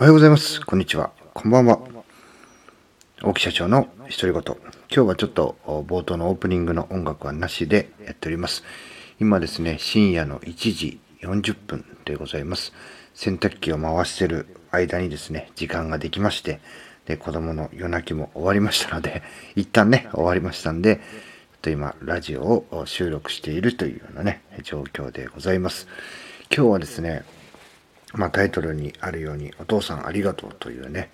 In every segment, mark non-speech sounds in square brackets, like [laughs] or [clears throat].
おはようございます。こんにちは。こんばんは。大木社長の独り言。今日はちょっと冒頭のオープニングの音楽はなしでやっております。今ですね、深夜の1時40分でございます。洗濯機を回してる間にですね、時間ができまして、で、子供の夜泣きも終わりましたので、一旦ね、終わりましたんで、ちょっと今、ラジオを収録しているというようなね、状況でございます。今日はですね、まあ、タイトルにあるように、お父さんありがとうというね、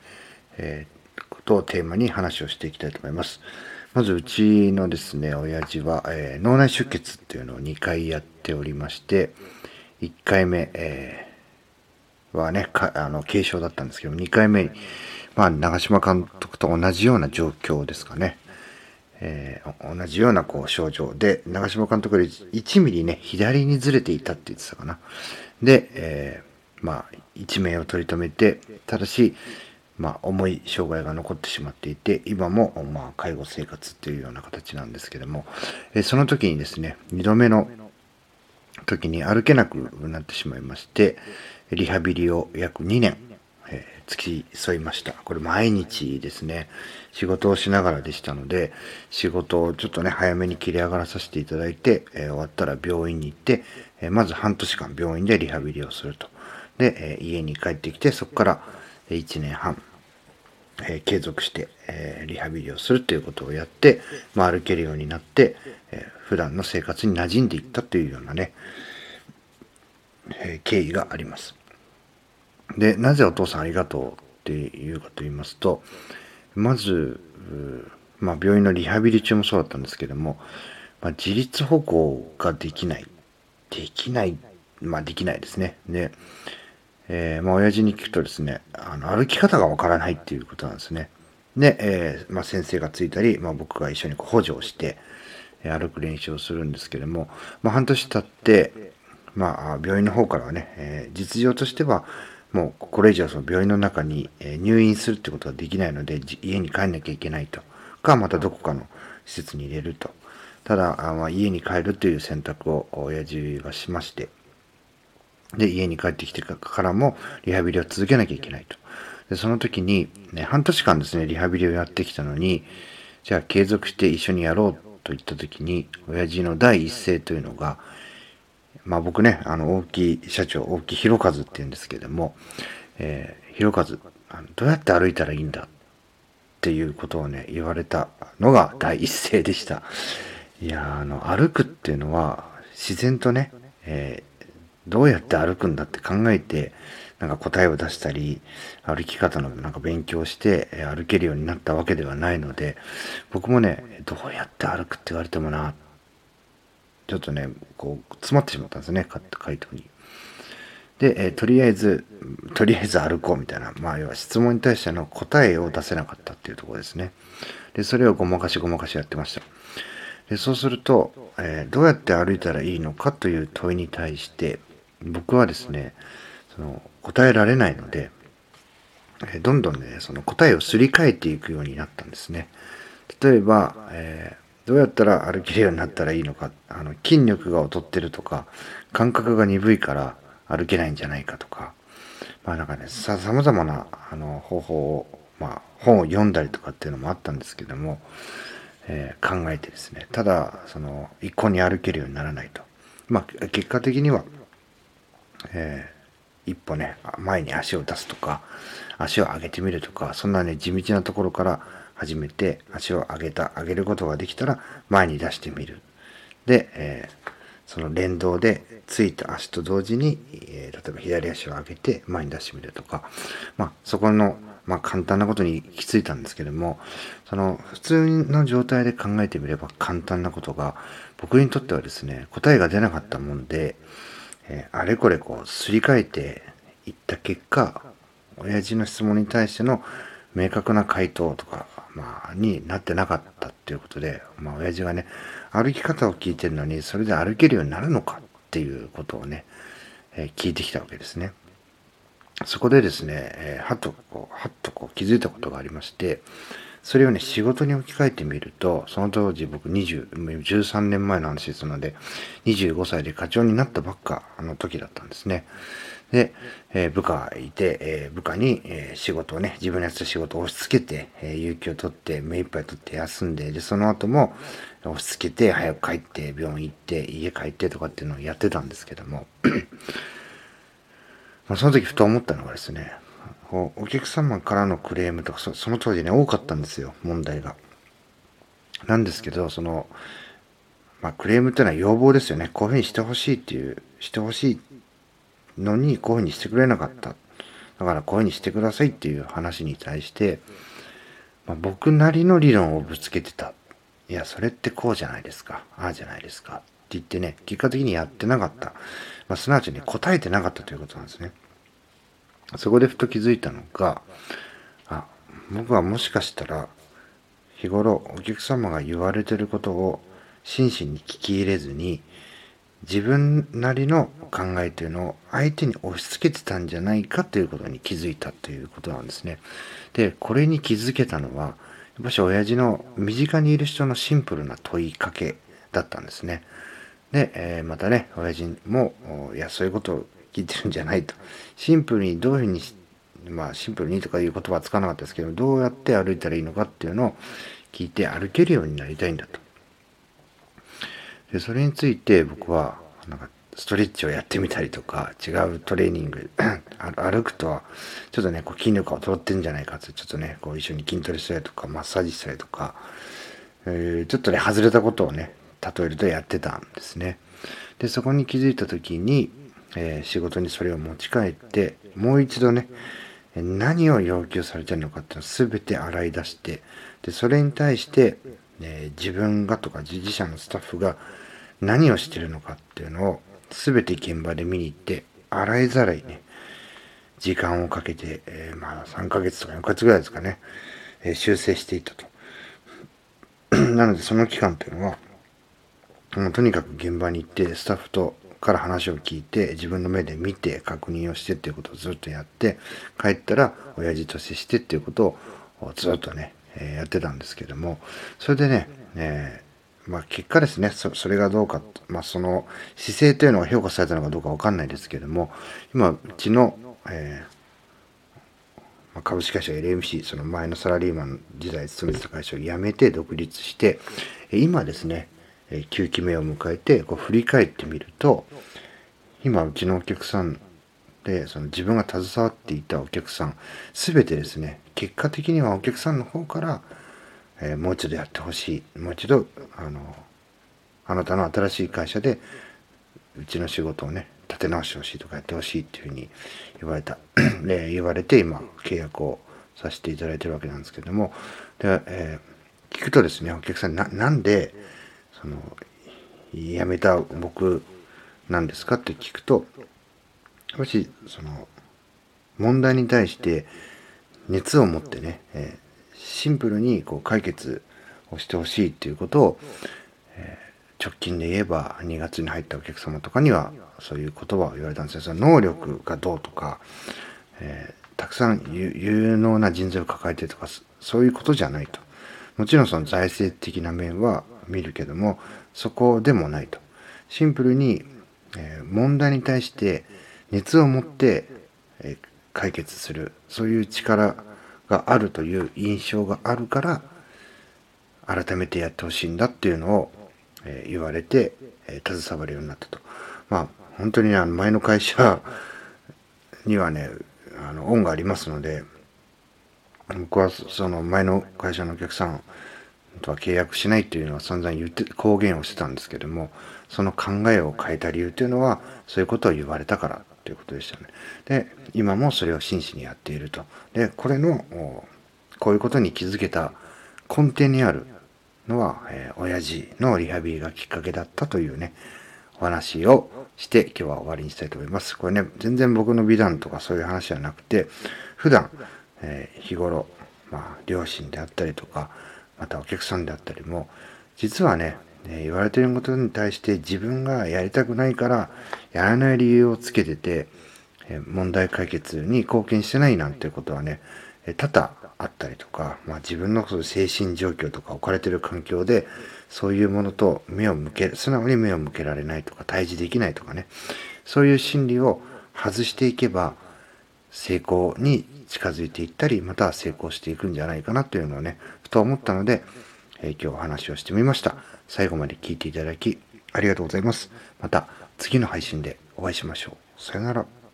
えー、ことをテーマに話をしていきたいと思います。まず、うちのですね、親父は、えー、脳内出血っていうのを2回やっておりまして、1回目、えー、はね、あの軽症だったんですけど、2回目に、まあ、長嶋監督と同じような状況ですかね。えー、同じようなこう症状で、長嶋監督より1ミリね、左にずれていたって言ってたかな。で、えまあ、一命を取り留めて、ただし、まあ、重い障害が残ってしまっていて、今も、まあ、介護生活っていうような形なんですけども、えその時にですね、2度目の時に歩けなくなってしまいまして、リハビリを約2年、えー、付き添いました。これ毎日ですね、仕事をしながらでしたので、仕事をちょっとね、早めに切り上がらさせていただいて、えー、終わったら病院に行って、えー、まず半年間病院でリハビリをすると。で、え家に帰ってきて、そこから1年半、え継続して、えリハビリをするということをやって、まあ、歩けるようになって、え普段の生活に馴染んでいったというようなね、え経緯があります。で、なぜお父さんありがとうっていうかと言いますと、まず、まあ、病院のリハビリ中もそうだったんですけども、まあ、自立歩行ができない。できない、まあ、できないですね。で、えー、まあ、親父に聞くとですね、あの歩き方がわからないっていうことなんですね。で、えー、まあ、先生がついたり、まあ、僕が一緒に補助をして、え、歩く練習をするんですけども、まあ、半年経って、まあ、病院の方からはね、え実情としては、もうこれ以上その病院の中に入院するってことができないので、家に帰んなきゃいけないと。か、またどこかの施設に入れると。ただ、まあ、家に帰るという選択を親父はしまして、で、家に帰ってきてからもリハビリを続けなきゃいけないと。で、その時に、ね、半年間ですね、リハビリをやってきたのに、じゃあ継続して一緒にやろうと言った時に、親父の第一声というのが、まあ僕ね、あの、大木い社長、大木弘和って言うんですけども、えー、弘和、どうやって歩いたらいいんだっていうことをね、言われたのが第一声でした。いやあの、歩くっていうのは、自然とね、えーどうやって歩くんだって考えて、なんか答えを出したり、歩き方のなんか勉強して歩けるようになったわけではないので、僕もね、どうやって歩くって言われてもな、ちょっとね、こう、詰まってしまったんですね、回答に。で、えとりあえず、とりあえず歩こうみたいな、まあ、要は質問に対しての答えを出せなかったっていうところですね。で、それをごまかしごまかしやってました。で、そうすると、えー、どうやって歩いたらいいのかという問いに対して、僕はですね、その答えられないので、どんどんね、その答えをすり替えていくようになったんですね。例えば、えー、どうやったら歩けるようになったらいいのか、あの筋力が劣ってるとか、感覚が鈍いから歩けないんじゃないかとか、まあなんかね、さ、様々なあの方法を、まあ本を読んだりとかっていうのもあったんですけども、えー、考えてですね、ただ、その、一向に歩けるようにならないと。まあ結果的には、えー、一歩ね、前に足を出すとか、足を上げてみるとか、そんなね、地道なところから始めて、足を上げた、上げることができたら、前に出してみる。で、えー、その連動で、ついた足と同時に、えー、例えば左足を上げて前に出してみるとか、まあ、そこの、まあ、簡単なことに行き着いたんですけども、その、普通の状態で考えてみれば簡単なことが、僕にとってはですね、答えが出なかったもんで、えー、あれこれこうすり替えていった結果、親父の質問に対しての明確な回答とか、まあ、になってなかったっていうことで、まあ、親父がね、歩き方を聞いてるのに、それで歩けるようになるのかっていうことをね、えー、聞いてきたわけですね。そこでですね、えー、はっとこう、はっとこう気づいたことがありまして、それをね、仕事に置き換えてみると、その当時僕20、13年前の話ですので、25歳で課長になったばっかの時だったんですね。で、えー、部下がいて、えー、部下に、えー、仕事をね、自分のやってた仕事を押し付けて、え有給を取って、目いっぱい取って休んで、で、その後も押し付けて、早く帰って、病院行って、家帰ってとかっていうのをやってたんですけども、[clears throat] まあその時ふと思ったのがですね、お客様からのクレームとかそ、その当時ね、多かったんですよ、問題が。なんですけど、その、まあ、クレームっていうのは要望ですよね。こういうふうにしてほしいっていう、してほしいのにこういうふうにしてくれなかった。だからこういうふうにしてくださいっていう話に対して、まあ、僕なりの理論をぶつけてた。いや、それってこうじゃないですか。ああじゃないですか。って言ってね、結果的にやってなかった。まあ、すなわちね、答えてなかったということなんですね。そこでふと気づいたのが、あ、僕はもしかしたら、日頃お客様が言われてることを真摯に聞き入れずに、自分なりの考えというのを相手に押し付けてたんじゃないかということに気づいたということなんですね。で、これに気づけたのは、やっぱし親父の身近にいる人のシンプルな問いかけだったんですね。で、えー、またね、親父も、いや、そういうことを聞いてるんじゃないと。シンプルにどういうふうに、まあ、シンプルにとかいう言葉はつかなかったですけど、どうやって歩いたらいいのかっていうのを聞いて歩けるようになりたいんだと。でそれについて僕はなんかストレッチをやってみたりとか違うトレーニング [clears throat] 歩くとはちょっとねこう筋力が劣ってんじゃないかってちょっとねこう一緒に筋トレしたりとかマッサージしたりとか、えー、ちょっとね外れたことをね例えるとやってたんですね。でそこに気づいた時に、えー、仕事にそれを持ち帰ってもう一度ね何を要求されてるのかっていうのを全て洗い出してでそれに対して、えー、自分がとか自社のスタッフが何をしてるのかっていうのを全て現場で見に行って洗いざらいね時間をかけて、えー、まあ3ヶ月とか4ヶ月ぐらいですかね、えー、修正していったと。[clears throat] なのでその期間っていうのはもうとにかく現場に行ってスタッフとから話を聞いて自分の目で見て確認をしてっていうことをずっとやって帰ったら親父と接してっていうことをずっとね、えー、やってたんですけどもそれでね、えまあ、結果ですねそ、それがどうか、まあ、その姿勢というのが評価されたのかどうかわかんないですけども、今、うちの、えー、株式会社 LMC、その前のサラリーマン時代勤めてた会社を辞めて独立して、今ですね、9期目を迎えてこう振り返ってみると、今、うちのお客さんで、その自分が携わっていたお客さん、すべてですね、結果的にはお客さんの方から、えー、もう一度やってほしいもう一度あのあなたの新しい会社でうちの仕事をね立て直してほしいとかやってほしいっていうふうに言われた。[clears throat] で言われて今契約をさせていただいてるわけなんですけども。で、えー、聞くとですねお客さんななんでその辞めた僕なんですかって聞くともしその問題に対して熱を持ってね、えーシンプルにこう解決をしてほしいっていうことを、えー、直近で言えば2月に入ったお客様とかにはそういう言葉を言われたんですよ。その能力がどうとか、えー、たくさん有能な人材を抱えてとかそういうことじゃないと。もちろんその財政的な面は見るけどもそこでもないと。シンプルに、え、問題に対して熱を持って、え、解決するそういう力があるという印象があるから改めてやってほしいんだっていうのを、え、言われて、え、携わるようになったと。まあ本当にあの前の会社 [laughs] にはねあの恩がありますので僕はその前の会社のお客さんとは契約しないっていうのは散々言って公言をしてたんですけどもその考えを変えた理由というのはそういうことを言われたからということでしたね。で今もそれを真摯にやっていると。でこれのこういうことに気づけた根底にあるのは、えー、親父のリハビリがきっかけだったというねお話をして今日は終わりにしたいと思います。これね全然僕の美談とかそういう話じゃなくて普段、えー、日頃、まあ、両親であったりとかまたお客さんであったりも実はね言われてることに対して自分がやりたくないからやらない理由をつけてて、問題解決に貢献してないなんていうことはね、え多々あったりとか、まあ、自分の精神状況とか置かれてる環境でそういうものと目を向け素直に目を向けられないとか対峙できないとかねそういう心理を外していけば成功に近づいていったりまた成功していくんじゃないかなというのをねふと思ったので、えー、今日お話をしてみました。最後まで聞いていただきありがとうございます。また次の配信でお会いしましょう。さよなら。